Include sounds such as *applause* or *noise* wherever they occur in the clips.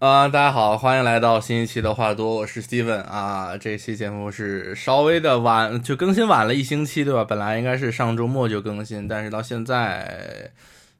啊、大家好，欢迎来到新一期的话多，我是 Steven 啊。这期节目是稍微的晚，就更新晚了一星期，对吧？本来应该是上周末就更新，但是到现在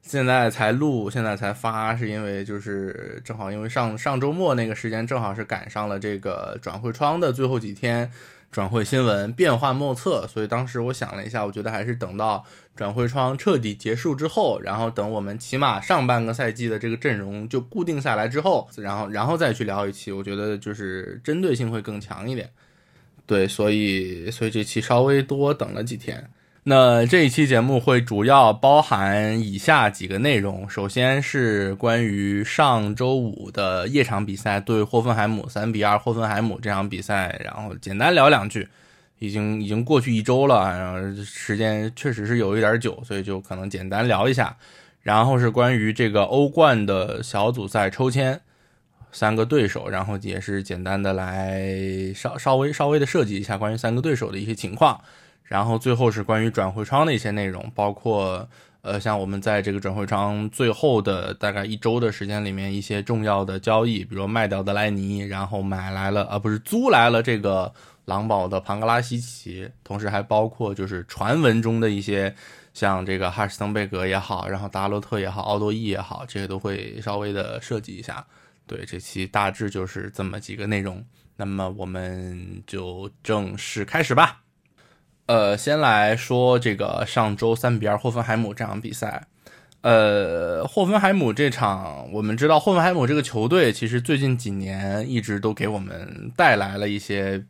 现在才录，现在才发，是因为就是正好因为上上周末那个时间正好是赶上了这个转会窗的最后几天，转会新闻变化莫测，所以当时我想了一下，我觉得还是等到转会窗彻底结束之后，然后等我们起码上半个赛季的这个阵容就固定下来之后，然后然后再去聊一期，我觉得就是针对性会更强一点。对，所以所以这期稍微多等了几天。那这一期节目会主要包含以下几个内容，首先是关于上周五的夜场比赛对霍芬海姆三比二霍芬海姆这场比赛，然后简单聊两句。已经已经过去一周了，然后时间确实是有一点久，所以就可能简单聊一下。然后是关于这个欧冠的小组赛抽签，三个对手，然后也是简单的来稍稍微稍微的设计一下关于三个对手的一些情况。然后最后是关于转会窗的一些内容，包括呃像我们在这个转会窗最后的大概一周的时间里面一些重要的交易，比如卖掉德莱尼，然后买来了啊不是租来了这个。狼堡的庞格拉西奇，同时还包括就是传闻中的一些，像这个哈什滕贝格也好，然后达洛特也好，奥多伊也好，这些都会稍微的设计一下。对，这期大致就是这么几个内容。那么我们就正式开始吧。呃，先来说这个上周三比二霍芬海姆这场比赛。呃，霍芬海姆这场，我们知道霍芬海姆这个球队其实最近几年一直都给我们带来了一些。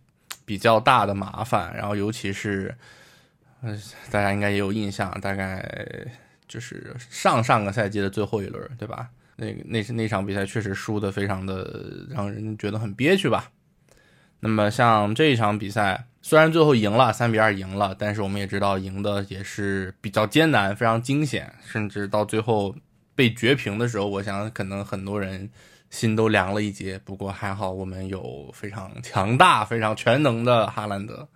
比较大的麻烦，然后尤其是，呃，大家应该也有印象，大概就是上上个赛季的最后一轮，对吧？那那那场比赛确实输的非常的让人觉得很憋屈吧。那么像这一场比赛，虽然最后赢了三比二赢了，但是我们也知道赢的也是比较艰难，非常惊险，甚至到最后被绝平的时候，我想可能很多人。心都凉了一截，不过还好我们有非常强大、非常全能的哈兰德。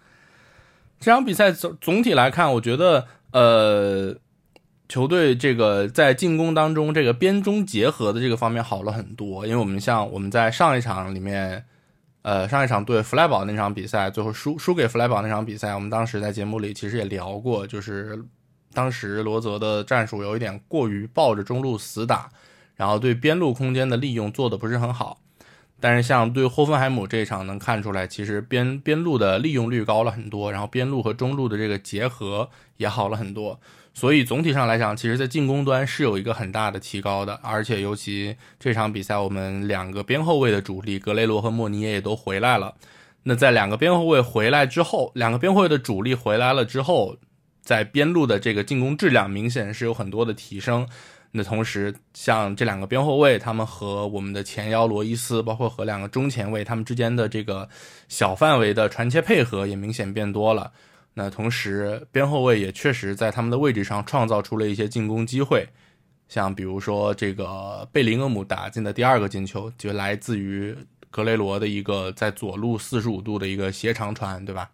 这场比赛总总体来看，我觉得呃，球队这个在进攻当中这个边中结合的这个方面好了很多。因为我们像我们在上一场里面，呃，上一场对弗莱堡那场比赛最后输输给弗莱堡那场比赛，我们当时在节目里其实也聊过，就是当时罗泽的战术有一点过于抱着中路死打。然后对边路空间的利用做的不是很好，但是像对霍芬海姆这一场能看出来，其实边边路的利用率高了很多，然后边路和中路的这个结合也好了很多，所以总体上来讲，其实在进攻端是有一个很大的提高的，而且尤其这场比赛我们两个边后卫的主力格雷罗和莫尼耶也都回来了，那在两个边后卫回来之后，两个边后卫的主力回来了之后，在边路的这个进攻质量明显是有很多的提升。那同时，像这两个边后卫，他们和我们的前腰罗伊斯，包括和两个中前卫，他们之间的这个小范围的传切配合也明显变多了。那同时，边后卫也确实在他们的位置上创造出了一些进攻机会，像比如说这个贝林厄姆打进的第二个进球，就来自于格雷罗的一个在左路四十五度的一个斜长传，对吧？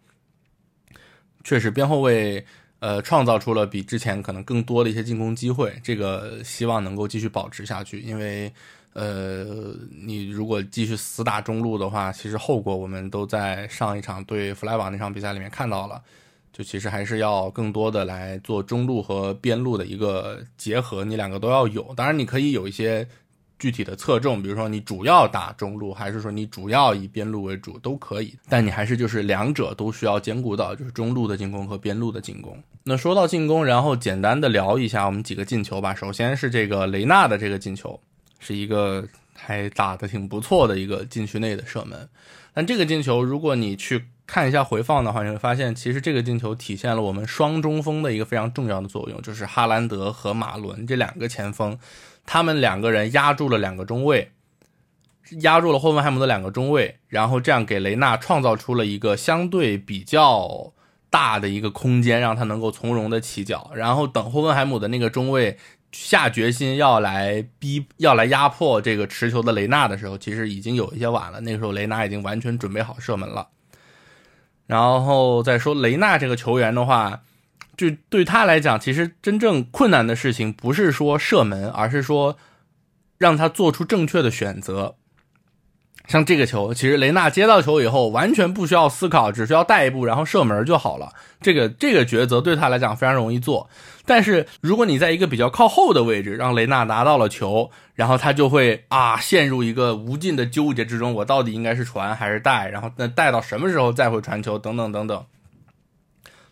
确实，边后卫。呃，创造出了比之前可能更多的一些进攻机会，这个希望能够继续保持下去。因为，呃，你如果继续死打中路的话，其实后果我们都在上一场对弗莱堡那场比赛里面看到了。就其实还是要更多的来做中路和边路的一个结合，你两个都要有。当然，你可以有一些。具体的侧重，比如说你主要打中路，还是说你主要以边路为主，都可以。但你还是就是两者都需要兼顾到，就是中路的进攻和边路的进攻。那说到进攻，然后简单的聊一下我们几个进球吧。首先是这个雷纳的这个进球，是一个还打得挺不错的一个禁区内的射门。但这个进球，如果你去看一下回放的话，你会发现其实这个进球体现了我们双中锋的一个非常重要的作用，就是哈兰德和马伦这两个前锋。他们两个人压住了两个中卫，压住了霍芬海姆的两个中卫，然后这样给雷纳创造出了一个相对比较大的一个空间，让他能够从容的起脚。然后等霍芬海姆的那个中卫下决心要来逼、要来压迫这个持球的雷纳的时候，其实已经有一些晚了。那个时候雷纳已经完全准备好射门了。然后再说雷纳这个球员的话。就对他来讲，其实真正困难的事情不是说射门，而是说让他做出正确的选择。像这个球，其实雷纳接到球以后，完全不需要思考，只需要带一步，然后射门就好了。这个这个抉择对他来讲非常容易做。但是如果你在一个比较靠后的位置，让雷纳拿到了球，然后他就会啊陷入一个无尽的纠结之中，我到底应该是传还是带？然后那带到什么时候再会传球？等等等等。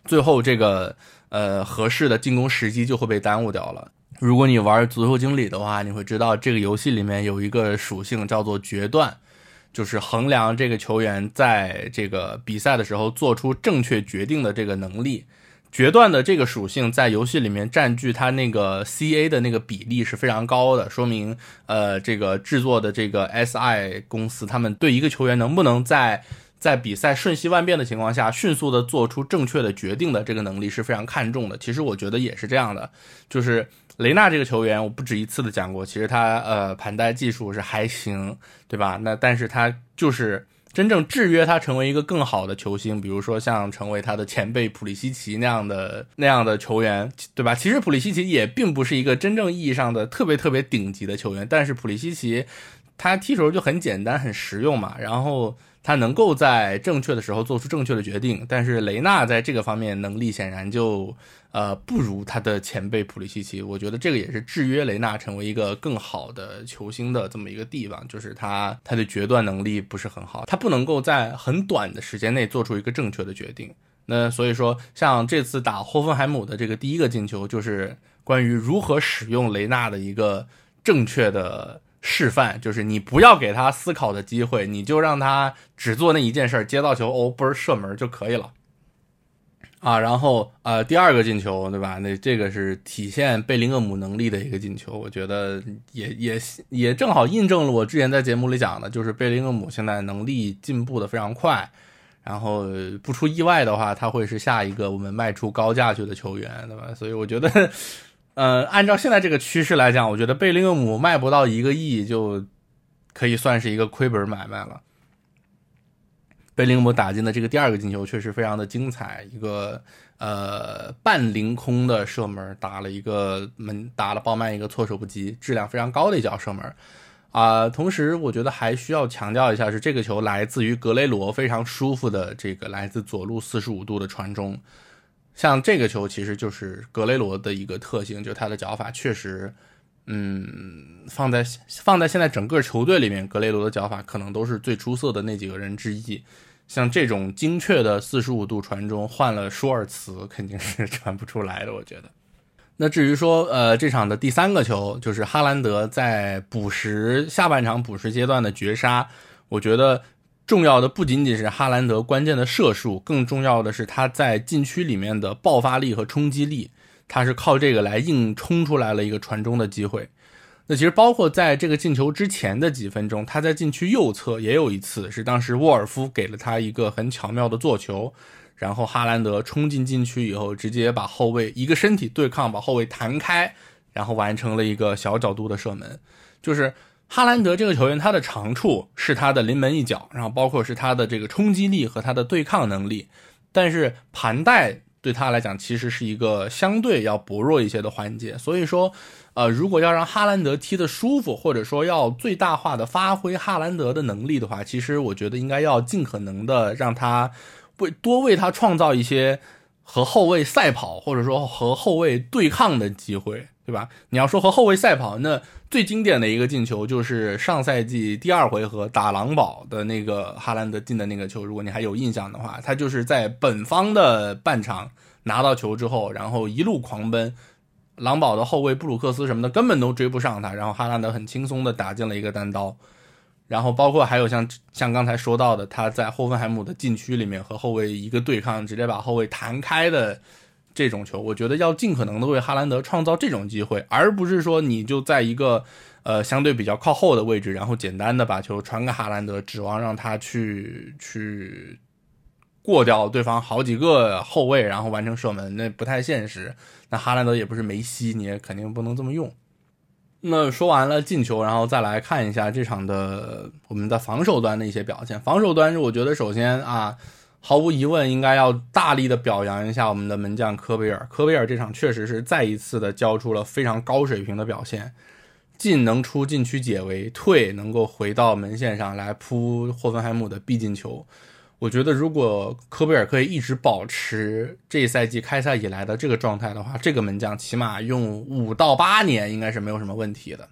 最后这个呃合适的进攻时机就会被耽误掉了。如果你玩足球经理的话，你会知道这个游戏里面有一个属性叫做决断。就是衡量这个球员在这个比赛的时候做出正确决定的这个能力，决断的这个属性在游戏里面占据它那个 CA 的那个比例是非常高的，说明呃这个制作的这个 SI 公司他们对一个球员能不能在在比赛瞬息万变的情况下迅速的做出正确的决定的这个能力是非常看重的。其实我觉得也是这样的，就是。雷纳这个球员，我不止一次的讲过，其实他呃盘带技术是还行，对吧？那但是他就是真正制约他成为一个更好的球星，比如说像成为他的前辈普利西奇那样的那样的球员，对吧？其实普利西奇也并不是一个真正意义上的特别特别顶级的球员，但是普利西奇他踢球就很简单很实用嘛，然后他能够在正确的时候做出正确的决定，但是雷纳在这个方面能力显然就。呃，不如他的前辈普利西奇，我觉得这个也是制约雷纳成为一个更好的球星的这么一个地方，就是他他的决断能力不是很好，他不能够在很短的时间内做出一个正确的决定。那所以说，像这次打霍芬海姆的这个第一个进球，就是关于如何使用雷纳的一个正确的示范，就是你不要给他思考的机会，你就让他只做那一件事，接到球哦，不是射门就可以了。啊，然后呃，第二个进球，对吧？那这个是体现贝林厄姆能力的一个进球，我觉得也也也正好印证了我之前在节目里讲的，就是贝林厄姆现在能力进步的非常快，然后不出意外的话，他会是下一个我们卖出高价去的球员，对吧？所以我觉得，呃，按照现在这个趋势来讲，我觉得贝林厄姆卖不到一个亿就可以算是一个亏本买卖了。贝林厄姆打进的这个第二个进球确实非常的精彩，一个呃半凌空的射门，打了一个门，打了鲍曼一个措手不及，质量非常高的一脚射门啊。同时，我觉得还需要强调一下，是这个球来自于格雷罗非常舒服的这个来自左路四十五度的传中。像这个球其实就是格雷罗的一个特性，就他的脚法确实，嗯，放在放在现在整个球队里面，格雷罗的脚法可能都是最出色的那几个人之一。像这种精确的四十五度传中，换了舒尔茨肯定是 *laughs* 传不出来的。我觉得。那至于说，呃，这场的第三个球，就是哈兰德在补时下半场补时阶段的绝杀。我觉得重要的不仅仅是哈兰德关键的射术，更重要的是他在禁区里面的爆发力和冲击力。他是靠这个来硬冲出来了一个传中的机会。那其实包括在这个进球之前的几分钟，他在禁区右侧也有一次，是当时沃尔夫给了他一个很巧妙的做球，然后哈兰德冲进禁区以后，直接把后卫一个身体对抗，把后卫弹开，然后完成了一个小角度的射门。就是哈兰德这个球员，他的长处是他的临门一脚，然后包括是他的这个冲击力和他的对抗能力，但是盘带。对他来讲，其实是一个相对要薄弱一些的环节。所以说，呃，如果要让哈兰德踢得舒服，或者说要最大化的发挥哈兰德的能力的话，其实我觉得应该要尽可能的让他为多为他创造一些和后卫赛跑，或者说和后卫对抗的机会。对吧？你要说和后卫赛跑，那最经典的一个进球就是上赛季第二回合打狼堡的那个哈兰德进的那个球。如果你还有印象的话，他就是在本方的半场拿到球之后，然后一路狂奔，狼堡的后卫布鲁克斯什么的根本都追不上他，然后哈兰德很轻松的打进了一个单刀。然后包括还有像像刚才说到的，他在霍芬海姆的禁区里面和后卫一个对抗，直接把后卫弹开的。这种球，我觉得要尽可能的为哈兰德创造这种机会，而不是说你就在一个呃相对比较靠后的位置，然后简单的把球传给哈兰德，指望让他去去过掉对方好几个后卫，然后完成射门，那不太现实。那哈兰德也不是梅西，你也肯定不能这么用。那说完了进球，然后再来看一下这场的我们的防守端的一些表现。防守端，我觉得首先啊。毫无疑问，应该要大力的表扬一下我们的门将科贝尔。科贝尔这场确实是再一次的交出了非常高水平的表现。进能出禁区解围，退能够回到门线上来扑霍芬海姆的必进球。我觉得如果科贝尔可以一直保持这赛季开赛以来的这个状态的话，这个门将起码用五到八年应该是没有什么问题的。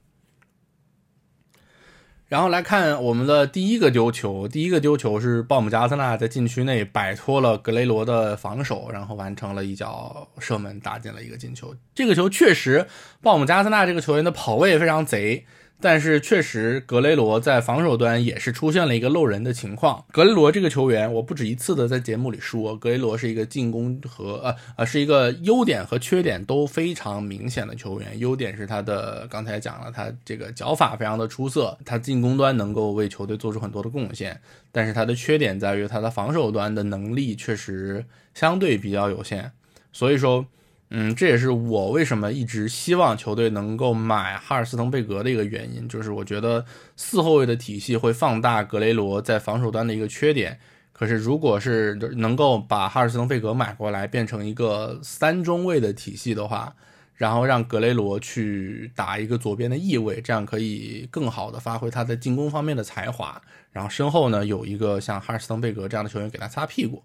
然后来看我们的第一个丢球，第一个丢球是鲍姆加斯纳在禁区内摆脱了格雷罗的防守，然后完成了一脚射门，打进了一个进球。这个球确实，鲍姆加斯纳这个球员的跑位非常贼。但是确实，格雷罗在防守端也是出现了一个漏人的情况。格雷罗这个球员，我不止一次的在节目里说，格雷罗是一个进攻和呃呃是一个优点和缺点都非常明显的球员。优点是他的刚才讲了，他这个脚法非常的出色，他进攻端能够为球队做出很多的贡献。但是他的缺点在于他的防守端的能力确实相对比较有限。所以说。嗯，这也是我为什么一直希望球队能够买哈尔斯滕贝格的一个原因，就是我觉得四后卫的体系会放大格雷罗在防守端的一个缺点。可是，如果是能够把哈尔斯滕贝格买过来，变成一个三中卫的体系的话，然后让格雷罗去打一个左边的翼位，这样可以更好的发挥他在进攻方面的才华。然后身后呢有一个像哈尔斯滕贝格这样的球员给他擦屁股。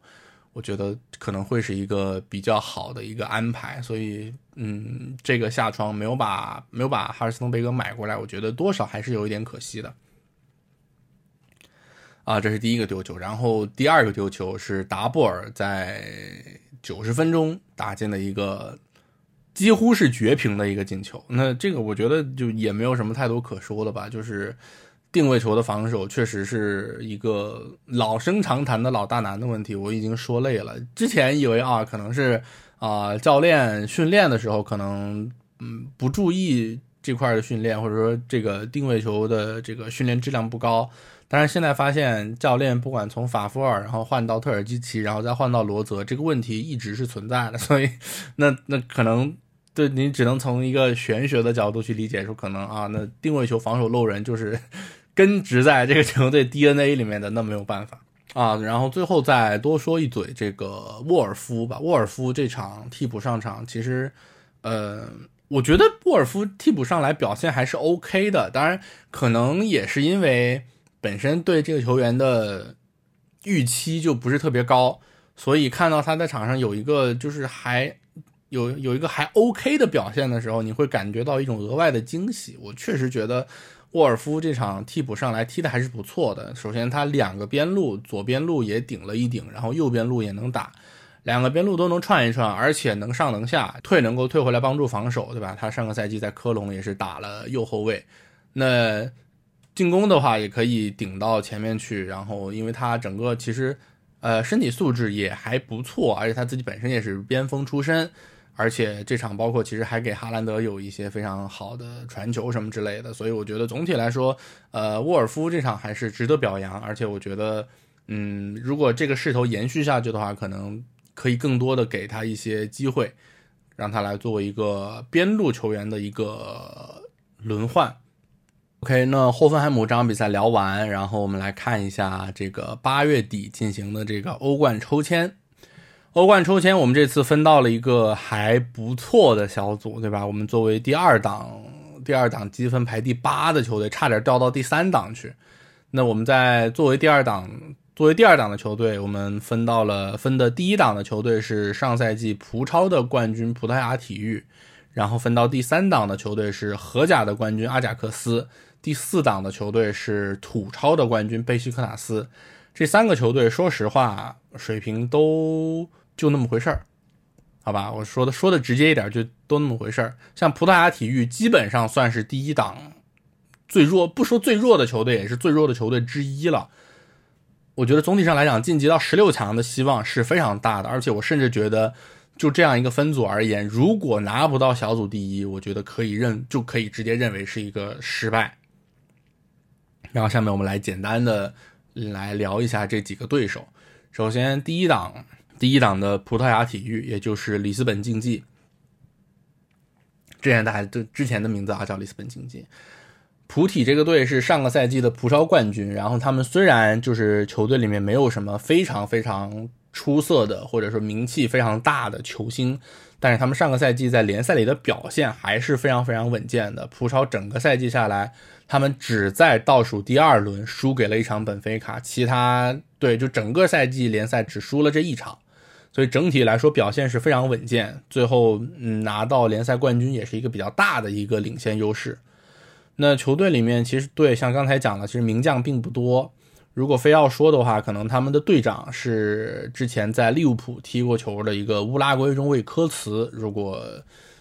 我觉得可能会是一个比较好的一个安排，所以，嗯，这个下窗没有把没有把哈尔斯滕贝格买过来，我觉得多少还是有一点可惜的。啊，这是第一个丢球，然后第二个丢球是达布尔在九十分钟打进了一个几乎是绝平的一个进球，那这个我觉得就也没有什么太多可说的吧，就是。定位球的防守确实是一个老生常谈的老大难的问题，我已经说累了。之前以为啊，可能是啊教练训练的时候可能嗯不注意这块的训练，或者说这个定位球的这个训练质量不高。但是现在发现教练不管从法夫尔，然后换到特尔基奇，然后再换到罗泽，这个问题一直是存在的。所以那那可能对你只能从一个玄学的角度去理解，说可能啊那定位球防守漏人就是。根植在这个球队 DNA 里面的，那没有办法啊。然后最后再多说一嘴，这个沃尔夫吧。沃尔夫这场替补上场，其实，呃，我觉得沃尔夫替补上来表现还是 OK 的。当然，可能也是因为本身对这个球员的预期就不是特别高，所以看到他在场上有一个就是还有有一个还 OK 的表现的时候，你会感觉到一种额外的惊喜。我确实觉得。沃尔夫这场替补上来踢的还是不错的。首先，他两个边路，左边路也顶了一顶，然后右边路也能打，两个边路都能串一串，而且能上能下，退能够退回来帮助防守，对吧？他上个赛季在科隆也是打了右后卫，那进攻的话也可以顶到前面去。然后，因为他整个其实呃身体素质也还不错，而且他自己本身也是边锋出身。而且这场包括其实还给哈兰德有一些非常好的传球什么之类的，所以我觉得总体来说，呃，沃尔夫这场还是值得表扬。而且我觉得，嗯，如果这个势头延续下去的话，可能可以更多的给他一些机会，让他来作为一个边路球员的一个轮换。OK，那霍芬海姆这场比赛聊完，然后我们来看一下这个八月底进行的这个欧冠抽签。欧冠抽签，我们这次分到了一个还不错的小组，对吧？我们作为第二档，第二档积分排第八的球队，差点掉到第三档去。那我们在作为第二档，作为第二档的球队，我们分到了分的第一档的球队是上赛季葡超的冠军葡萄牙体育，然后分到第三档的球队是荷甲的冠军阿贾克斯，第四档的球队是土超的冠军贝西克塔斯。这三个球队，说实话，水平都。就那么回事儿，好吧，我说的说的直接一点，就都那么回事儿。像葡萄牙体育基本上算是第一档最弱，不说最弱的球队，也是最弱的球队之一了。我觉得总体上来讲，晋级到十六强的希望是非常大的。而且我甚至觉得，就这样一个分组而言，如果拿不到小组第一，我觉得可以认就可以直接认为是一个失败。然后下面我们来简单的来聊一下这几个对手。首先第一档。第一档的葡萄牙体育，也就是里斯本竞技，之前大家都之前的名字啊叫里斯本竞技。葡体这个队是上个赛季的葡超冠军，然后他们虽然就是球队里面没有什么非常非常出色的或者说名气非常大的球星，但是他们上个赛季在联赛里的表现还是非常非常稳健的。葡超整个赛季下来，他们只在倒数第二轮输给了一场本菲卡，其他对就整个赛季联赛只输了这一场，所以整体来说表现是非常稳健。最后嗯拿到联赛冠军也是一个比较大的一个领先优势。那球队里面其实对像刚才讲了，其实名将并不多。如果非要说的话，可能他们的队长是之前在利物浦踢过球的一个乌拉圭中卫科茨。如果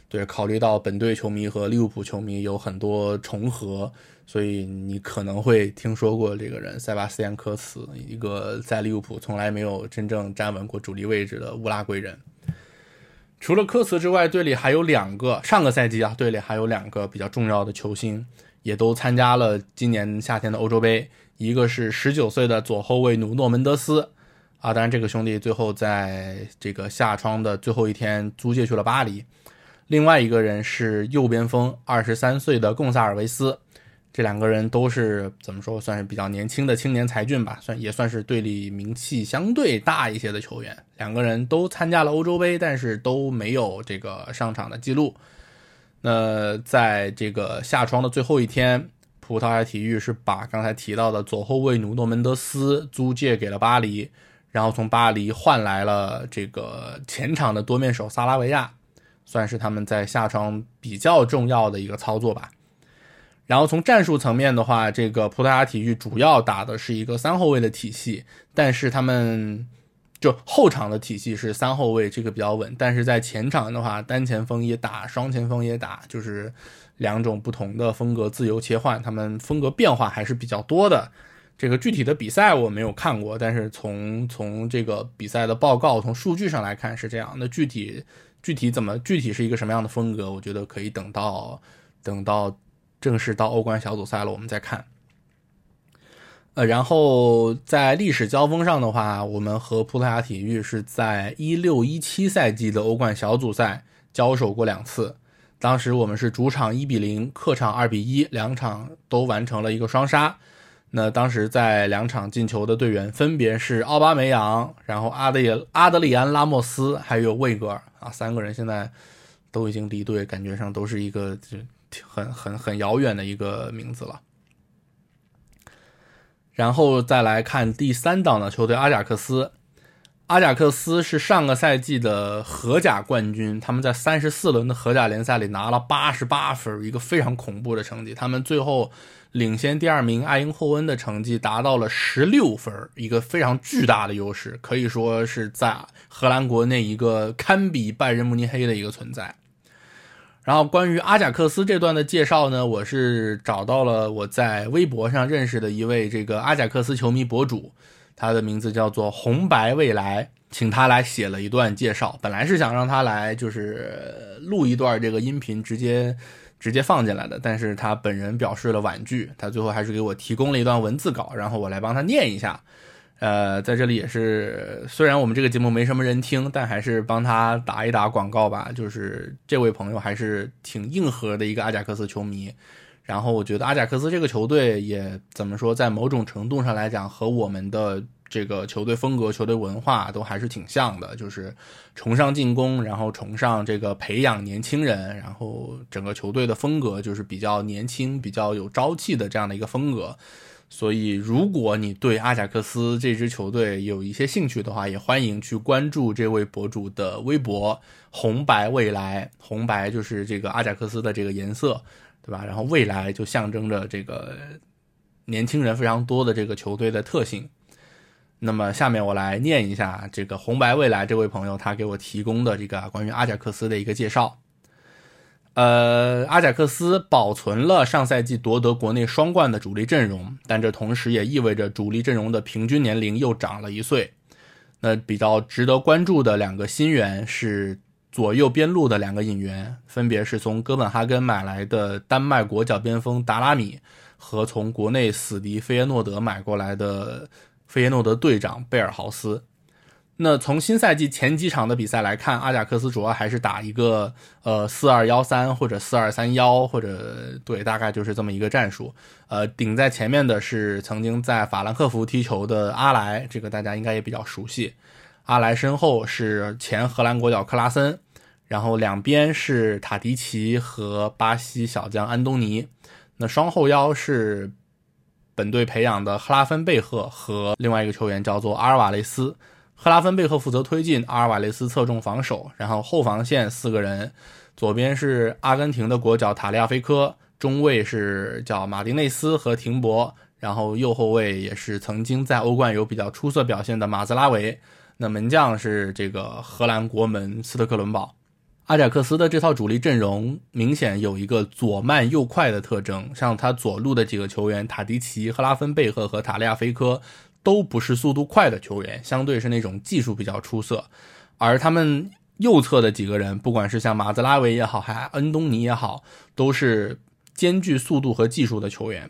对考虑到本队球迷和利物浦球迷有很多重合，所以你可能会听说过这个人塞巴斯蒂安科茨，一个在利物浦从来没有真正站稳过主力位置的乌拉圭人。除了科茨之外，队里还有两个上个赛季啊，队里还有两个比较重要的球星，也都参加了今年夏天的欧洲杯。一个是十九岁的左后卫努诺门德斯，啊，当然这个兄弟最后在这个夏窗的最后一天租借去了巴黎。另外一个人是右边锋，二十三岁的贡萨尔维斯。这两个人都是怎么说，算是比较年轻的青年才俊吧，算也算是队里名气相对大一些的球员。两个人都参加了欧洲杯，但是都没有这个上场的记录。那在这个夏窗的最后一天。葡萄牙体育是把刚才提到的左后卫努诺门德斯租借给了巴黎，然后从巴黎换来了这个前场的多面手萨拉维亚，算是他们在下窗比较重要的一个操作吧。然后从战术层面的话，这个葡萄牙体育主要打的是一个三后卫的体系，但是他们就后场的体系是三后卫，这个比较稳。但是在前场的话，单前锋也打，双前锋也打，就是。两种不同的风格自由切换，他们风格变化还是比较多的。这个具体的比赛我没有看过，但是从从这个比赛的报告、从数据上来看是这样。那具体具体怎么具体是一个什么样的风格，我觉得可以等到等到正式到欧冠小组赛了，我们再看。呃，然后在历史交锋上的话，我们和葡萄牙体育是在一六一七赛季的欧冠小组赛交手过两次。当时我们是主场一比零，客场二比一，两场都完成了一个双杀。那当时在两场进球的队员分别是奥巴梅扬，然后阿德里阿德里安拉莫斯，还有魏格尔啊，三个人现在都已经离队，感觉上都是一个就很很很遥远的一个名字了。然后再来看第三档的球队阿贾克斯。阿贾克斯是上个赛季的荷甲冠军，他们在三十四轮的荷甲联赛里拿了八十八分，一个非常恐怖的成绩。他们最后领先第二名埃因霍温的成绩达到了十六分，一个非常巨大的优势，可以说是在荷兰国内一个堪比拜仁慕尼黑的一个存在。然后关于阿贾克斯这段的介绍呢，我是找到了我在微博上认识的一位这个阿贾克斯球迷博主。他的名字叫做红白未来，请他来写了一段介绍。本来是想让他来就是录一段这个音频，直接直接放进来的，但是他本人表示了婉拒。他最后还是给我提供了一段文字稿，然后我来帮他念一下。呃，在这里也是，虽然我们这个节目没什么人听，但还是帮他打一打广告吧。就是这位朋友还是挺硬核的一个阿贾克斯球迷。然后我觉得阿贾克斯这个球队也怎么说，在某种程度上来讲，和我们的这个球队风格、球队文化都还是挺像的，就是崇尚进攻，然后崇尚这个培养年轻人，然后整个球队的风格就是比较年轻、比较有朝气的这样的一个风格。所以，如果你对阿贾克斯这支球队有一些兴趣的话，也欢迎去关注这位博主的微博“红白未来”，红白就是这个阿贾克斯的这个颜色。对吧？然后未来就象征着这个年轻人非常多的这个球队的特性。那么下面我来念一下这个红白未来这位朋友他给我提供的这个关于阿贾克斯的一个介绍。呃，阿贾克斯保存了上赛季夺得国内双冠的主力阵容，但这同时也意味着主力阵容的平均年龄又长了一岁。那比较值得关注的两个新援是。左右边路的两个引援，分别是从哥本哈根买来的丹麦国脚边锋达拉米，和从国内死敌费耶诺德买过来的费耶诺德队长贝尔豪斯。那从新赛季前几场的比赛来看，阿贾克斯主要还是打一个呃四二幺三或者四二三幺，或者对，大概就是这么一个战术。呃，顶在前面的是曾经在法兰克福踢球的阿莱，这个大家应该也比较熟悉。阿莱身后是前荷兰国脚克拉森，然后两边是塔迪奇和巴西小将安东尼。那双后腰是本队培养的赫拉芬贝赫和另外一个球员叫做阿尔瓦雷斯。赫拉芬贝赫负责推进，阿尔瓦雷斯侧重防守。然后后防线四个人，左边是阿根廷的国脚塔利亚菲科，中卫是叫马丁内斯和廷博，然后右后卫也是曾经在欧冠有比较出色表现的马兹拉维。那门将是这个荷兰国门斯特克伦堡。阿贾克斯的这套主力阵容明显有一个左慢右快的特征，像他左路的几个球员塔迪奇、赫拉芬贝赫和塔利亚菲科。都不是速度快的球员，相对是那种技术比较出色。而他们右侧的几个人，不管是像马兹拉维也好，还恩东尼也好，都是兼具速度和技术的球员。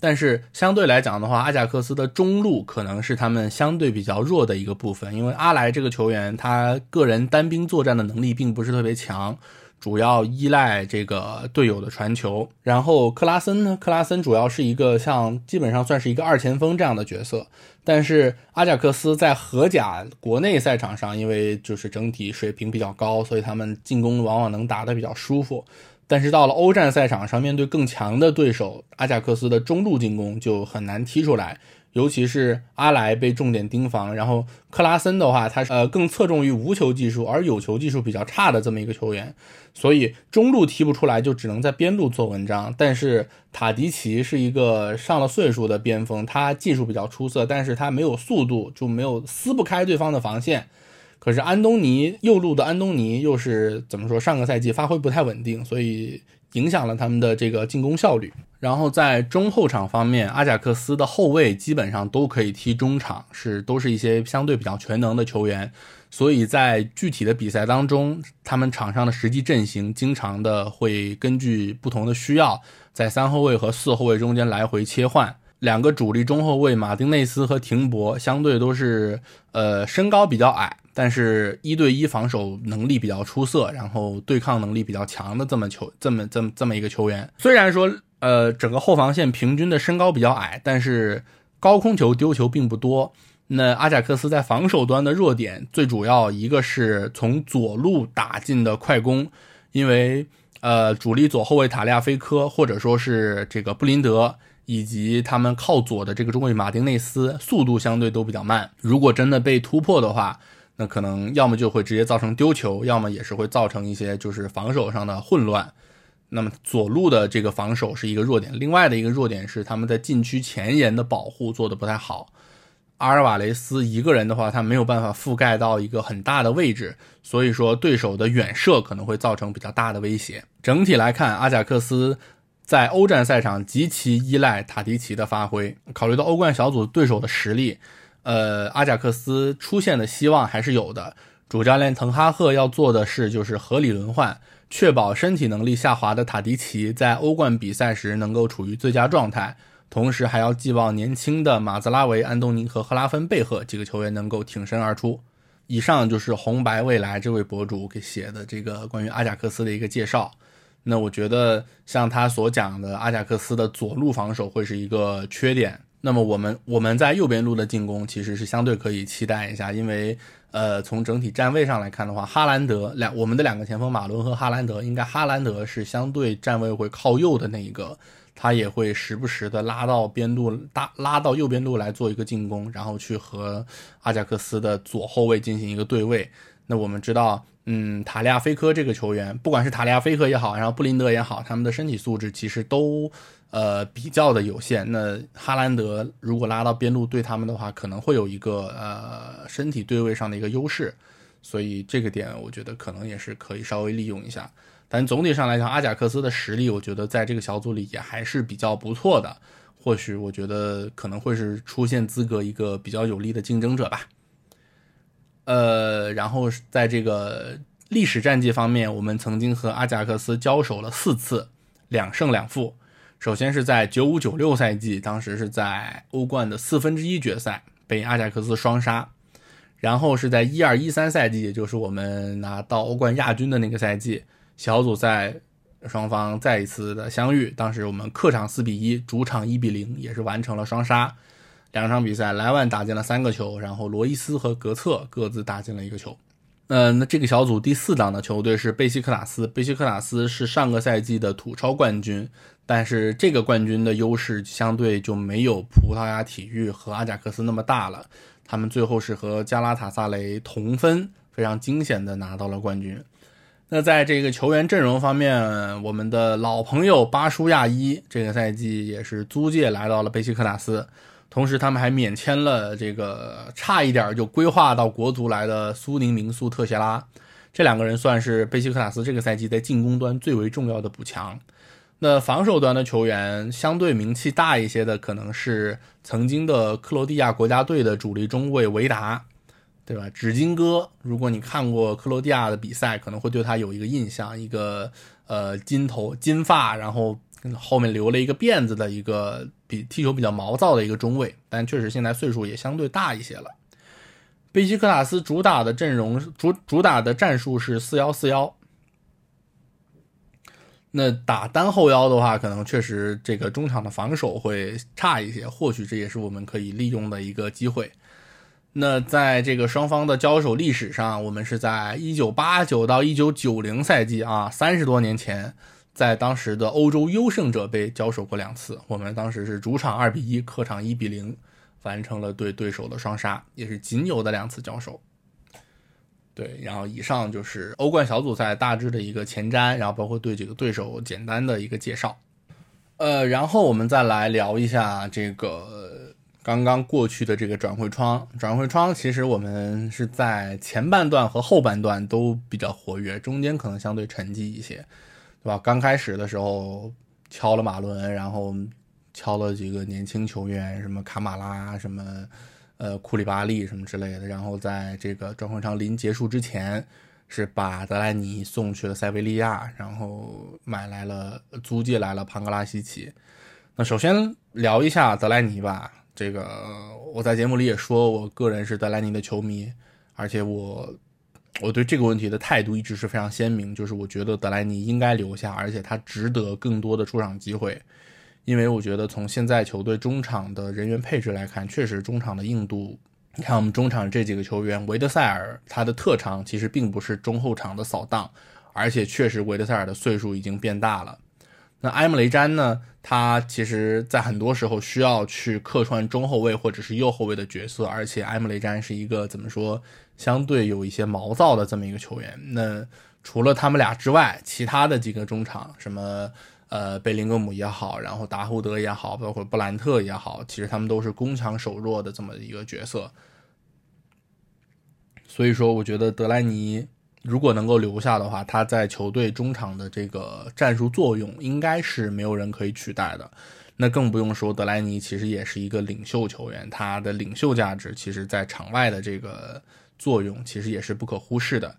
但是相对来讲的话，阿贾克斯的中路可能是他们相对比较弱的一个部分，因为阿莱这个球员他个人单兵作战的能力并不是特别强。主要依赖这个队友的传球，然后克拉森呢？克拉森主要是一个像基本上算是一个二前锋这样的角色，但是阿贾克斯在荷甲国内赛场上，因为就是整体水平比较高，所以他们进攻往往能打得比较舒服。但是到了欧战赛场上，面对更强的对手，阿贾克斯的中路进攻就很难踢出来。尤其是阿莱被重点盯防，然后克拉森的话，他呃更侧重于无球技术，而有球技术比较差的这么一个球员，所以中路踢不出来，就只能在边路做文章。但是塔迪奇是一个上了岁数的边锋，他技术比较出色，但是他没有速度，就没有撕不开对方的防线。可是安东尼右路的安东尼又是怎么说？上个赛季发挥不太稳定，所以。影响了他们的这个进攻效率。然后在中后场方面，阿贾克斯的后卫基本上都可以踢中场，是都是一些相对比较全能的球员。所以在具体的比赛当中，他们场上的实际阵型经常的会根据不同的需要，在三后卫和四后卫中间来回切换。两个主力中后卫马丁内斯和廷博相对都是呃身高比较矮。但是，一对一防守能力比较出色，然后对抗能力比较强的这么球，这么这么这么一个球员。虽然说，呃，整个后防线平均的身高比较矮，但是高空球丢球并不多。那阿贾克斯在防守端的弱点，最主要一个是从左路打进的快攻，因为呃，主力左后卫塔利亚菲科或者说是这个布林德，以及他们靠左的这个中卫马丁内斯，速度相对都比较慢。如果真的被突破的话，那可能要么就会直接造成丢球，要么也是会造成一些就是防守上的混乱。那么左路的这个防守是一个弱点，另外的一个弱点是他们在禁区前沿的保护做的不太好。阿尔瓦雷斯一个人的话，他没有办法覆盖到一个很大的位置，所以说对手的远射可能会造成比较大的威胁。整体来看，阿贾克斯在欧战赛场极其依赖塔迪奇的发挥。考虑到欧冠小组对手的实力。呃，阿贾克斯出现的希望还是有的。主教练滕哈赫要做的事就是合理轮换，确保身体能力下滑的塔迪奇在欧冠比赛时能够处于最佳状态，同时还要寄望年轻的马兹拉维、安东尼和赫拉芬贝赫几个球员能够挺身而出。以上就是红白未来这位博主给写的这个关于阿贾克斯的一个介绍。那我觉得像他所讲的，阿贾克斯的左路防守会是一个缺点。那么我们我们在右边路的进攻其实是相对可以期待一下，因为呃从整体站位上来看的话，哈兰德两我们的两个前锋马伦和哈兰德，应该哈兰德是相对站位会靠右的那一个，他也会时不时的拉到边路拉拉到右边路来做一个进攻，然后去和阿贾克斯的左后卫进行一个对位。那我们知道，嗯，塔利亚菲科这个球员，不管是塔利亚菲科也好，然后布林德也好，他们的身体素质其实都。呃，比较的有限。那哈兰德如果拉到边路对他们的话，可能会有一个呃身体对位上的一个优势，所以这个点我觉得可能也是可以稍微利用一下。但总体上来讲，阿贾克斯的实力，我觉得在这个小组里也还是比较不错的。或许我觉得可能会是出现资格一个比较有力的竞争者吧。呃，然后在这个历史战绩方面，我们曾经和阿贾克斯交手了四次，两胜两负。首先是在九五九六赛季，当时是在欧冠的四分之一决赛被阿贾克斯双杀，然后是在一二一三赛季，也就是我们拿到欧冠亚军的那个赛季，小组赛双方再一次的相遇，当时我们客场四比一，主场一比零，也是完成了双杀。两场比赛，莱万打进了三个球，然后罗伊斯和格策各自打进了一个球。嗯，那这个小组第四档的球队是贝西克塔斯。贝西克塔斯是上个赛季的土超冠军，但是这个冠军的优势相对就没有葡萄牙体育和阿贾克斯那么大了。他们最后是和加拉塔萨雷同分，非常惊险的拿到了冠军。那在这个球员阵容方面，我们的老朋友巴舒亚伊这个赛季也是租借来到了贝西克塔斯。同时，他们还免签了这个差一点就规划到国足来的苏宁名宿特谢拉，这两个人算是贝西克塔斯这个赛季在进攻端最为重要的补强。那防守端的球员相对名气大一些的，可能是曾经的克罗地亚国家队的主力中卫维达，对吧？纸巾哥，如果你看过克罗地亚的比赛，可能会对他有一个印象，一个呃金头金发，然后。后面留了一个辫子的一个比踢球比较毛躁的一个中卫，但确实现在岁数也相对大一些了。贝西克塔斯主打的阵容主主打的战术是四幺四幺。那打单后腰的话，可能确实这个中场的防守会差一些，或许这也是我们可以利用的一个机会。那在这个双方的交手历史上，我们是在一九八九到一九九零赛季啊，三十多年前。在当时的欧洲优胜者杯交手过两次，我们当时是主场二比一，客场一比零，完成了对对手的双杀，也是仅有的两次交手。对，然后以上就是欧冠小组赛大致的一个前瞻，然后包括对这个对手简单的一个介绍。呃，然后我们再来聊一下这个刚刚过去的这个转会窗。转会窗其实我们是在前半段和后半段都比较活跃，中间可能相对沉寂一些。对吧？刚开始的时候敲了马伦，然后敲了几个年轻球员，什么卡马拉，什么呃库里巴利什么之类的。然后在这个转会窗临结束之前，是把德莱尼送去了塞维利亚，然后买来了租借来了庞格拉西奇。那首先聊一下德莱尼吧。这个我在节目里也说，我个人是德莱尼的球迷，而且我。我对这个问题的态度一直是非常鲜明，就是我觉得德莱尼应该留下，而且他值得更多的出场机会，因为我觉得从现在球队中场的人员配置来看，确实中场的硬度，你看我们中场这几个球员，维德塞尔他的特长其实并不是中后场的扫荡，而且确实维德塞尔的岁数已经变大了。那埃姆雷詹呢？他其实在很多时候需要去客串中后卫或者是右后卫的角色，而且埃姆雷詹是一个怎么说，相对有一些毛躁的这么一个球员。那除了他们俩之外，其他的几个中场，什么呃贝林格姆也好，然后达胡德也好，包括布兰特也好，其实他们都是攻强守弱的这么一个角色。所以说，我觉得德莱尼。如果能够留下的话，他在球队中场的这个战术作用应该是没有人可以取代的。那更不用说德莱尼，其实也是一个领袖球员，他的领袖价值，其实在场外的这个作用，其实也是不可忽视的。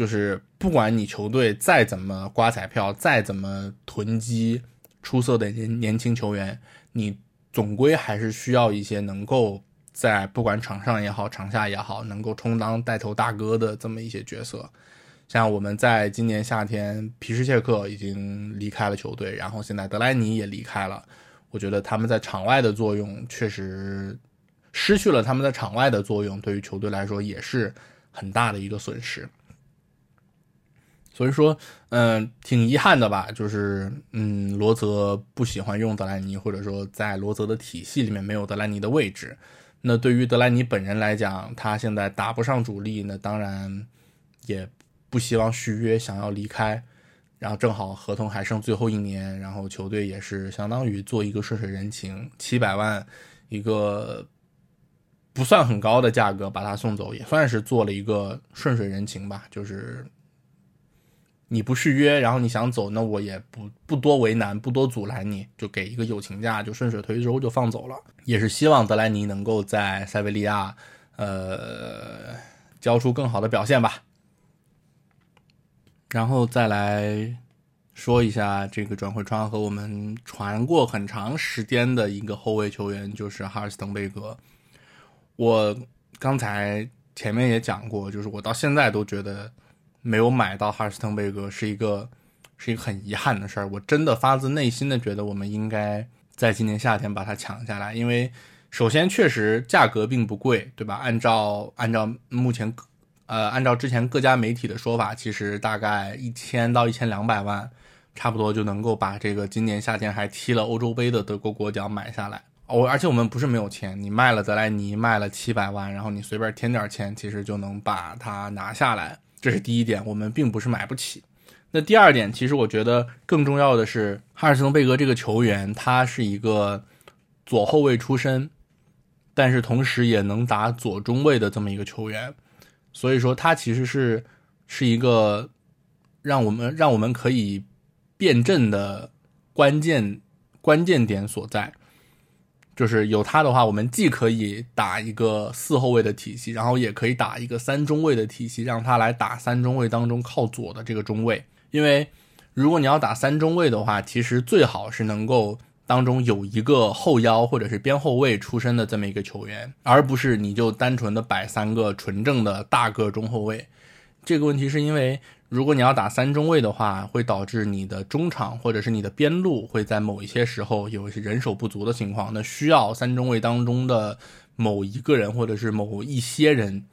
就是不管你球队再怎么刮彩票，再怎么囤积出色的年年轻球员，你总归还是需要一些能够。在不管场上也好，场下也好，能够充当带头大哥的这么一些角色，像我们在今年夏天，皮什切克已经离开了球队，然后现在德莱尼也离开了，我觉得他们在场外的作用确实失去了他们在场外的作用，对于球队来说也是很大的一个损失。所以说，嗯，挺遗憾的吧，就是嗯，罗泽不喜欢用德莱尼，或者说在罗泽的体系里面没有德莱尼的位置。那对于德莱尼本人来讲，他现在打不上主力，那当然也不希望续约，想要离开。然后正好合同还剩最后一年，然后球队也是相当于做一个顺水人情，七百万一个不算很高的价格把他送走，也算是做了一个顺水人情吧，就是。你不续约，然后你想走，那我也不不多为难，不多阻拦你，就给一个友情价，就顺水推舟就放走了。也是希望德莱尼能够在塞维利亚，呃，交出更好的表现吧。然后再来说一下这个转会窗和我们传过很长时间的一个后卫球员，就是哈尔斯滕贝格。我刚才前面也讲过，就是我到现在都觉得。没有买到哈斯滕贝格是一个是一个很遗憾的事儿。我真的发自内心的觉得，我们应该在今年夏天把它抢下来。因为首先确实价格并不贵，对吧？按照按照目前呃按照之前各家媒体的说法，其实大概一千到一千两百万，差不多就能够把这个今年夏天还踢了欧洲杯的德国国脚买下来。我而且我们不是没有钱，你卖了德莱尼卖了七百万，然后你随便添点钱，其实就能把它拿下来。这是第一点，我们并不是买不起。那第二点，其实我觉得更重要的是，哈尔斯滕贝格这个球员，他是一个左后卫出身，但是同时也能打左中卫的这么一个球员，所以说他其实是是一个让我们让我们可以变阵的关键关键点所在。就是有他的话，我们既可以打一个四后卫的体系，然后也可以打一个三中卫的体系，让他来打三中卫当中靠左的这个中卫。因为如果你要打三中卫的话，其实最好是能够当中有一个后腰或者是边后卫出身的这么一个球员，而不是你就单纯的摆三个纯正的大个中后卫。这个问题是因为。如果你要打三中卫的话，会导致你的中场或者是你的边路会在某一些时候有一些人手不足的情况，那需要三中卫当中的某一个人或者是某一些人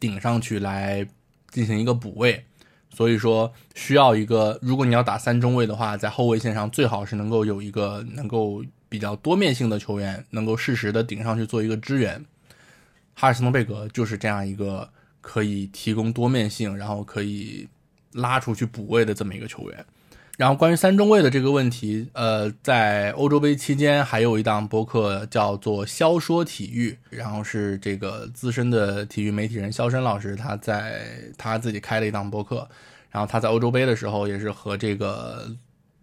顶上去来进行一个补位。所以说，需要一个，如果你要打三中卫的话，在后卫线上最好是能够有一个能够比较多面性的球员，能够适时的顶上去做一个支援。哈尔斯滕贝格就是这样一个。可以提供多面性，然后可以拉出去补位的这么一个球员。然后关于三中卫的这个问题，呃，在欧洲杯期间还有一档播客叫做《肖说体育》，然后是这个资深的体育媒体人肖申老师他在他自己开了一档播客。然后他在欧洲杯的时候也是和这个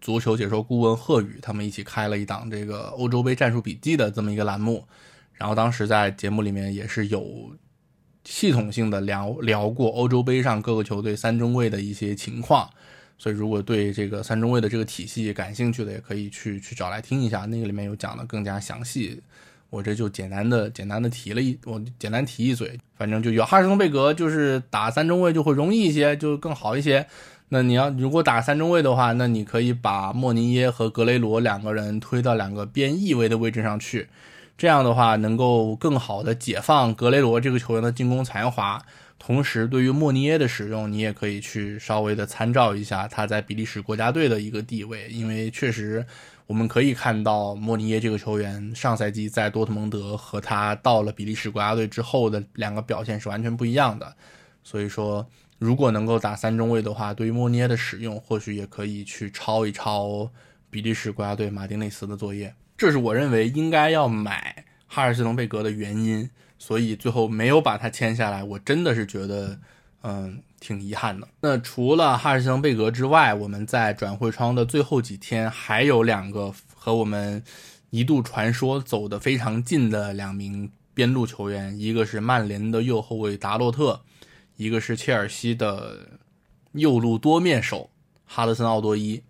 足球解说顾问贺宇他们一起开了一档这个欧洲杯战术笔记的这么一个栏目。然后当时在节目里面也是有。系统性的聊聊过欧洲杯上各个球队三中卫的一些情况，所以如果对这个三中卫的这个体系感兴趣的，也可以去去找来听一下，那个里面有讲的更加详细。我这就简单的简单的提了一，我简单提一嘴，反正就有哈尔滕贝格，就是打三中卫就会容易一些，就更好一些。那你要如果打三中卫的话，那你可以把莫尼耶和格雷罗两个人推到两个边翼位的位置上去。这样的话，能够更好的解放格雷罗这个球员的进攻才华，同时对于莫尼耶的使用，你也可以去稍微的参照一下他在比利时国家队的一个地位，因为确实我们可以看到莫尼耶这个球员上赛季在多特蒙德和他到了比利时国家队之后的两个表现是完全不一样的，所以说如果能够打三中卫的话，对于莫尼耶的使用，或许也可以去抄一抄比利时国家队马丁内斯的作业。这是我认为应该要买哈尔斯滕贝格的原因，所以最后没有把他签下来，我真的是觉得，嗯，挺遗憾的。那除了哈尔斯滕贝格之外，我们在转会窗的最后几天还有两个和我们一度传说走得非常近的两名边路球员，一个是曼联的右后卫达洛特，一个是切尔西的右路多面手哈德森奥多伊，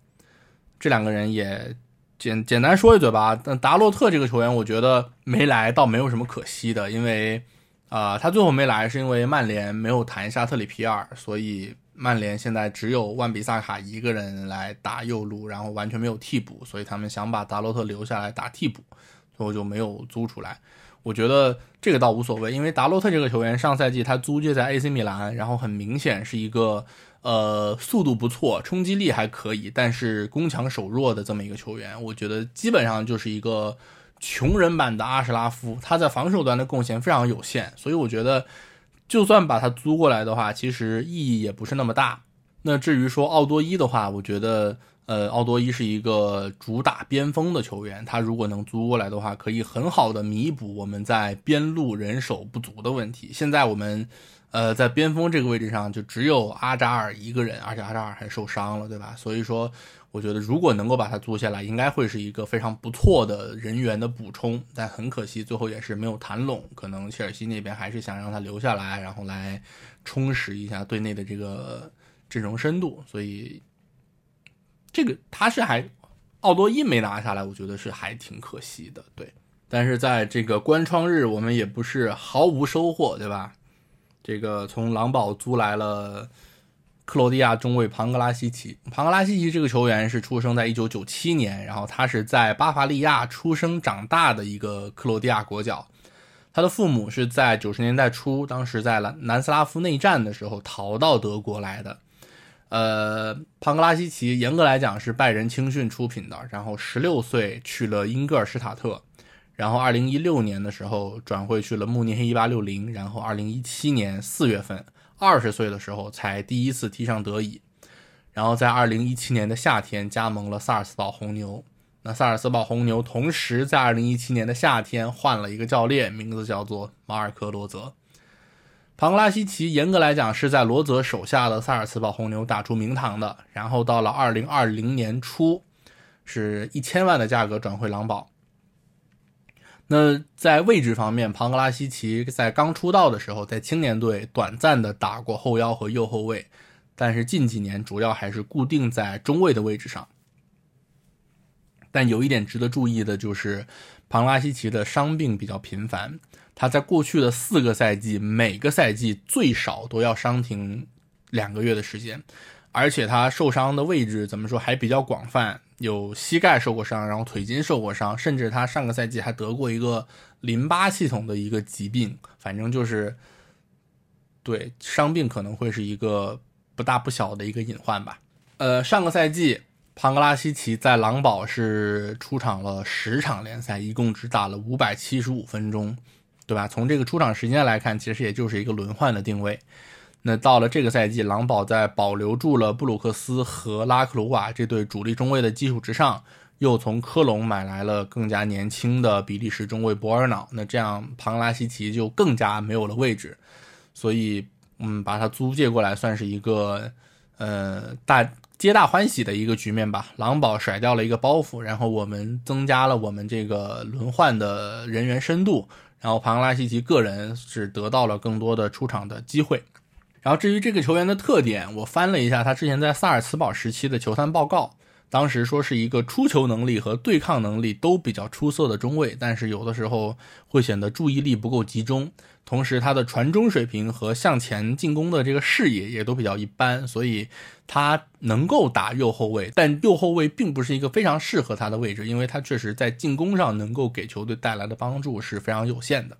这两个人也。简简单说一嘴吧，但达洛特这个球员，我觉得没来倒没有什么可惜的，因为，啊，他最后没来是因为曼联没有谈下特里皮尔，所以曼联现在只有万比萨卡一个人来打右路，然后完全没有替补，所以他们想把达洛特留下来打替补，最后就没有租出来。我觉得这个倒无所谓，因为达洛特这个球员上赛季他租借在 AC 米兰，然后很明显是一个。呃，速度不错，冲击力还可以，但是攻强守弱的这么一个球员，我觉得基本上就是一个穷人版的阿什拉夫，他在防守端的贡献非常有限，所以我觉得就算把他租过来的话，其实意义也不是那么大。*laughs* 那至于说奥多伊的话，我觉得呃，奥多伊是一个主打边锋的球员，他如果能租过来的话，可以很好的弥补我们在边路人手不足的问题。现在我们。呃，在边锋这个位置上，就只有阿扎尔一个人，而且阿扎尔还受伤了，对吧？所以说，我觉得如果能够把他租下来，应该会是一个非常不错的人员的补充。但很可惜，最后也是没有谈拢。可能切尔西那边还是想让他留下来，然后来充实一下队内的这个阵容深度。所以，这个他是还奥多伊没拿下来，我觉得是还挺可惜的，对。但是在这个关窗日，我们也不是毫无收获，对吧？这个从狼堡租来了克罗地亚中卫庞格拉西奇。庞格拉西奇这个球员是出生在一九九七年，然后他是在巴伐利亚出生长大的一个克罗地亚国脚。他的父母是在九十年代初，当时在南南斯拉夫内战的时候逃到德国来的。呃，庞格拉西奇严格来讲是拜仁青训出品的，然后十六岁去了英格尔施塔特，然后二零一六年的时候转会去了慕尼黑一八六零，然后二零一七年四月份二十岁的时候才第一次踢上德乙，然后在二零一七年的夏天加盟了萨尔斯堡红牛。那萨尔斯堡红牛同时在二零一七年的夏天换了一个教练，名字叫做马尔科罗泽。庞拉西奇严格来讲是在罗泽手下的萨尔斯堡红牛打出名堂的，然后到了二零二零年初，是一千万的价格转会狼堡。那在位置方面，庞格拉西奇在刚出道的时候，在青年队短暂的打过后腰和右后卫，但是近几年主要还是固定在中卫的位置上。但有一点值得注意的就是，庞拉西奇的伤病比较频繁。他在过去的四个赛季，每个赛季最少都要伤停两个月的时间，而且他受伤的位置怎么说还比较广泛，有膝盖受过伤，然后腿筋受过伤，甚至他上个赛季还得过一个淋巴系统的一个疾病。反正就是，对伤病可能会是一个不大不小的一个隐患吧。呃，上个赛季。庞格拉西奇在狼堡是出场了十场联赛，一共只打了五百七十五分钟，对吧？从这个出场时间来看，其实也就是一个轮换的定位。那到了这个赛季，狼堡在保留住了布鲁克斯和拉克鲁瓦这对主力中卫的基础之上，又从科隆买来了更加年轻的比利时中卫博尔瑙。那这样庞拉西奇就更加没有了位置，所以，嗯，把他租借过来算是一个，呃，大。皆大欢喜的一个局面吧，狼堡甩掉了一个包袱，然后我们增加了我们这个轮换的人员深度，然后庞拉西奇个人是得到了更多的出场的机会。然后至于这个球员的特点，我翻了一下他之前在萨尔茨堡时期的球探报告。当时说是一个出球能力和对抗能力都比较出色的中卫，但是有的时候会显得注意力不够集中，同时他的传中水平和向前进攻的这个视野也都比较一般，所以他能够打右后卫，但右后卫并不是一个非常适合他的位置，因为他确实在进攻上能够给球队带来的帮助是非常有限的。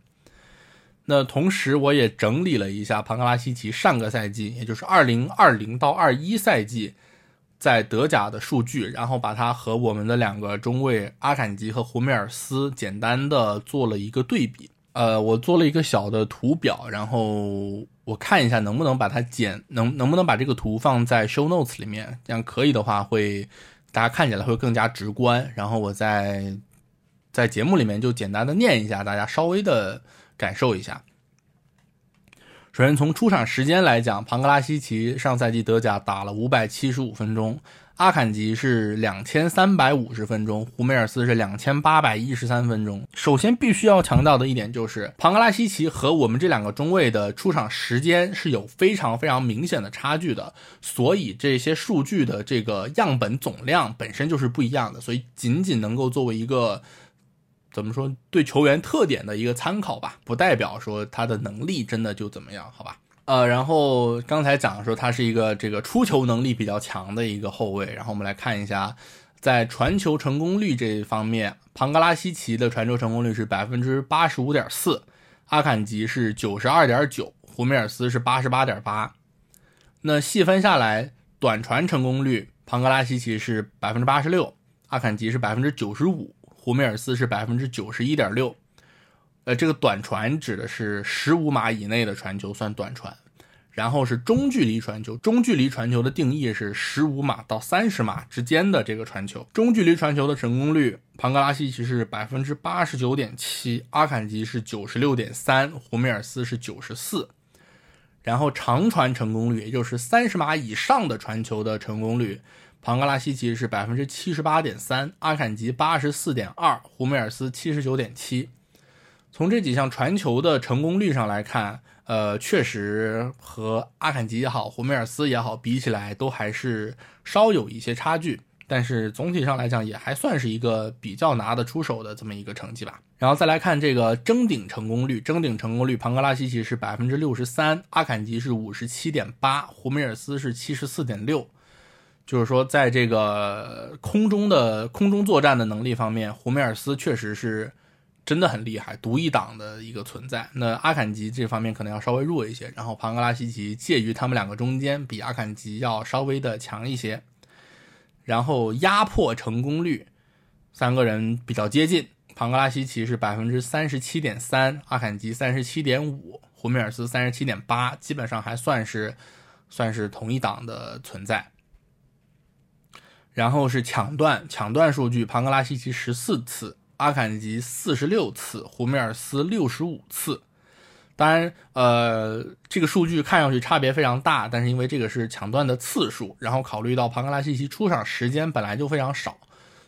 那同时我也整理了一下庞格拉西奇上个赛季，也就是二零二零到二一赛季。在德甲的数据，然后把它和我们的两个中卫阿坎吉和胡梅尔斯简单的做了一个对比。呃，我做了一个小的图表，然后我看一下能不能把它剪，能能不能把这个图放在 show notes 里面，这样可以的话会大家看起来会更加直观。然后我在在节目里面就简单的念一下，大家稍微的感受一下。首先从出场时间来讲，庞格拉西奇上赛季德甲打了五百七十五分钟，阿坎吉是两千三百五十分钟，胡梅尔斯是两千八百一十三分钟。首先必须要强调的一点就是，庞格拉西奇和我们这两个中卫的出场时间是有非常非常明显的差距的，所以这些数据的这个样本总量本身就是不一样的，所以仅仅能够作为一个。怎么说？对球员特点的一个参考吧，不代表说他的能力真的就怎么样，好吧？呃，然后刚才讲说他是一个这个出球能力比较强的一个后卫，然后我们来看一下，在传球成功率这一方面，庞格拉西奇的传球成功率是百分之八十五点四，阿坎吉是九十二点九，胡梅尔斯是八十八点八。那细分下来，短传成功率，庞格拉西奇是百分之八十六，阿坎吉是百分之九十五。胡梅尔斯是百分之九十一点六，呃，这个短传指的是十五码以内的传球算短传，然后是中距离传球，中距离传球的定义是十五码到三十码之间的这个传球，中距离传球的成功率，庞格拉西奇是百分之八十九点七，阿坎吉是九十六点三，胡梅尔斯是九十四，然后长传成功率，也就是三十码以上的传球的成功率。庞格拉西奇是百分之七十八点三，阿坎吉八十四点二，胡梅尔斯七十九点七。从这几项传球的成功率上来看，呃，确实和阿坎吉也好，胡梅尔斯也好比起来，都还是稍有一些差距。但是总体上来讲也还算是一个比较拿得出手的这么一个成绩吧。然后再来看这个争顶成功率，争顶成功率，庞格拉西奇是百分之六十三，阿坎吉是五十七点八，胡梅尔斯是七十四点六。就是说，在这个空中的空中作战的能力方面，胡梅尔斯确实是真的很厉害，独一档的一个存在。那阿坎吉这方面可能要稍微弱一些，然后庞格拉西奇介于他们两个中间，比阿坎吉要稍微的强一些。然后压迫成功率，三个人比较接近，庞格拉西奇是百分之三十七点三，阿坎吉三十七点五，胡梅尔斯三十七点八，基本上还算是算是同一档的存在。然后是抢断，抢断数据，庞格拉西奇十四次，阿坎吉四十六次，胡梅尔斯六十五次。当然，呃，这个数据看上去差别非常大，但是因为这个是抢断的次数，然后考虑到庞格拉西奇出场时间本来就非常少，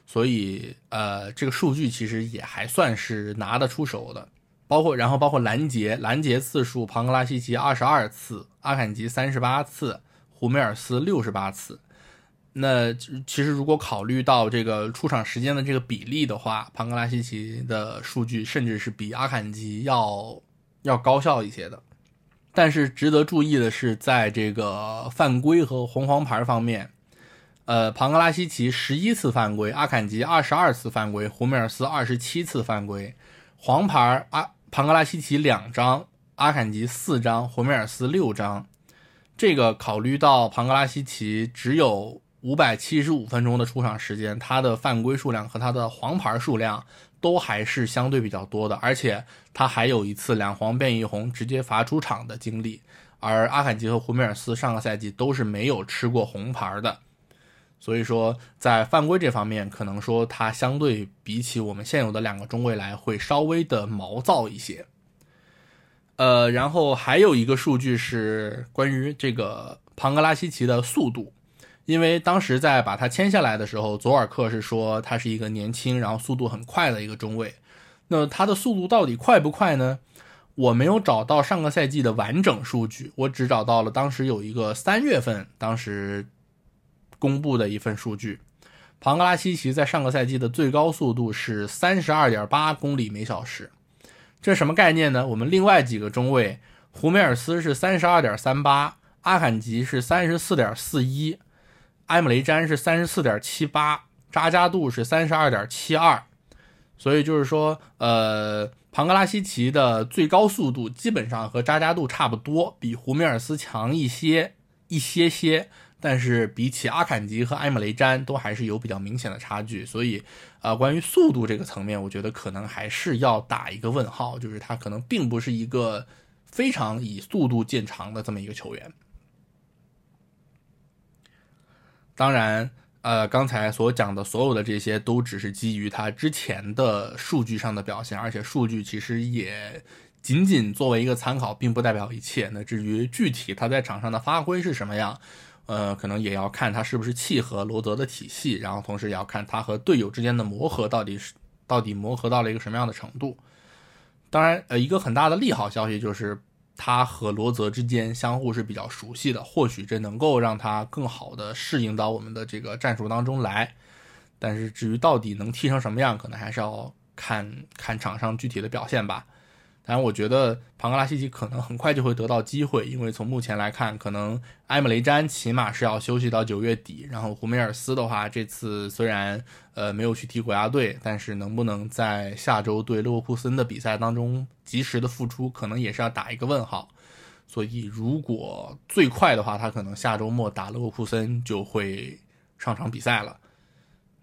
所以呃，这个数据其实也还算是拿得出手的。包括然后包括拦截，拦截次数，庞格拉西奇二十二次，阿坎吉三十八次，胡梅尔斯六十八次。那其实如果考虑到这个出场时间的这个比例的话，庞格拉西奇的数据甚至是比阿坎吉要要高效一些的。但是值得注意的是，在这个犯规和红黄牌方面，呃，庞格拉西奇十一次犯规，阿坎吉二十二次犯规，胡梅尔斯二十七次犯规，黄牌阿庞格拉西奇两张，阿坎吉四张，胡梅尔斯六张。这个考虑到庞格拉西奇只有。五百七十五分钟的出场时间，他的犯规数量和他的黄牌数量都还是相对比较多的，而且他还有一次两黄变一红直接罚出场的经历。而阿坎吉和胡梅尔斯上个赛季都是没有吃过红牌的，所以说在犯规这方面，可能说他相对比起我们现有的两个中卫来，会稍微的毛躁一些。呃，然后还有一个数据是关于这个庞格拉西奇的速度。因为当时在把他签下来的时候，佐尔克是说他是一个年轻，然后速度很快的一个中卫。那他的速度到底快不快呢？我没有找到上个赛季的完整数据，我只找到了当时有一个三月份当时公布的一份数据。庞格拉西奇在上个赛季的最高速度是三十二点八公里每小时，这什么概念呢？我们另外几个中卫，胡梅尔斯是三十二点三八，阿坎吉是三十四点四一。埃姆雷詹是三十四点七八，扎加杜是三十二点七二，所以就是说，呃，庞格拉西奇的最高速度基本上和扎加杜差不多，比胡梅尔斯强一些一些些，但是比起阿坎吉和埃姆雷詹都还是有比较明显的差距，所以，呃，关于速度这个层面，我觉得可能还是要打一个问号，就是他可能并不是一个非常以速度见长的这么一个球员。当然，呃，刚才所讲的所有的这些都只是基于他之前的数据上的表现，而且数据其实也仅仅作为一个参考，并不代表一切。那至于具体他在场上的发挥是什么样，呃，可能也要看他是不是契合罗德的体系，然后同时也要看他和队友之间的磨合到底是到底磨合到了一个什么样的程度。当然，呃，一个很大的利好消息就是。他和罗泽之间相互是比较熟悉的，或许这能够让他更好的适应到我们的这个战术当中来。但是至于到底能踢成什么样，可能还是要看看场上具体的表现吧。但，我觉得庞格拉西奇可能很快就会得到机会，因为从目前来看，可能埃姆雷詹起码是要休息到九月底。然后胡梅尔斯的话，这次虽然呃没有去踢国家队，但是能不能在下周对勒沃库森的比赛当中及时的复出，可能也是要打一个问号。所以，如果最快的话，他可能下周末打勒沃库森就会上场比赛了。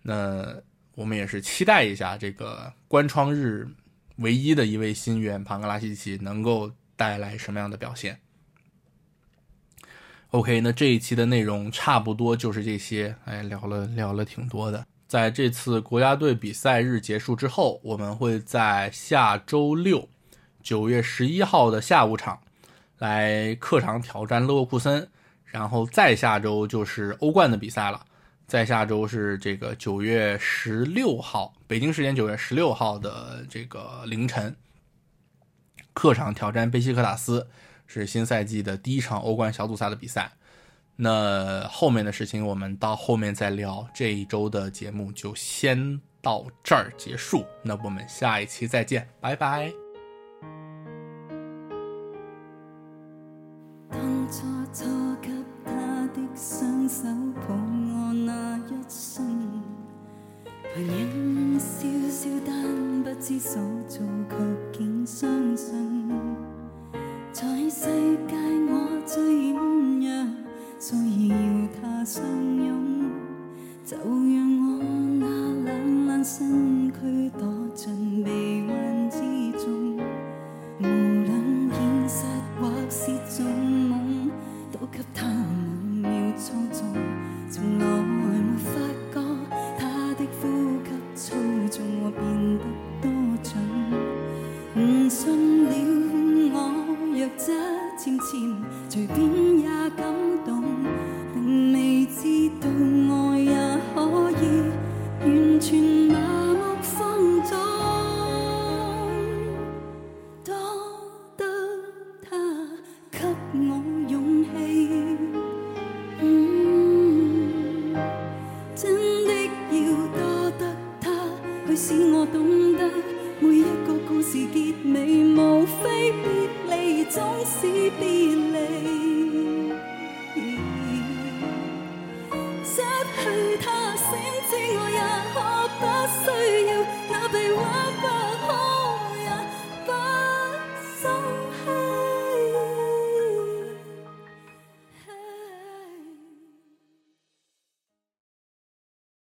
那我们也是期待一下这个关窗日。唯一的一位新援庞格拉西奇能够带来什么样的表现？OK，那这一期的内容差不多就是这些。哎，聊了聊了挺多的。在这次国家队比赛日结束之后，我们会在下周六，九月十一号的下午场来客场挑战勒沃库森，然后再下周就是欧冠的比赛了。在下周是这个九月十六号，北京时间九月十六号的这个凌晨，客场挑战贝西克塔斯，是新赛季的第一场欧冠小组赛的比赛。那后面的事情我们到后面再聊。这一周的节目就先到这儿结束，那我们下一期再见，拜拜。当初初给他的双手抱我那一生，旁人笑笑，不知所措，却竟相信，在世界我最软弱，所以要他相拥，就让我那冷冷身。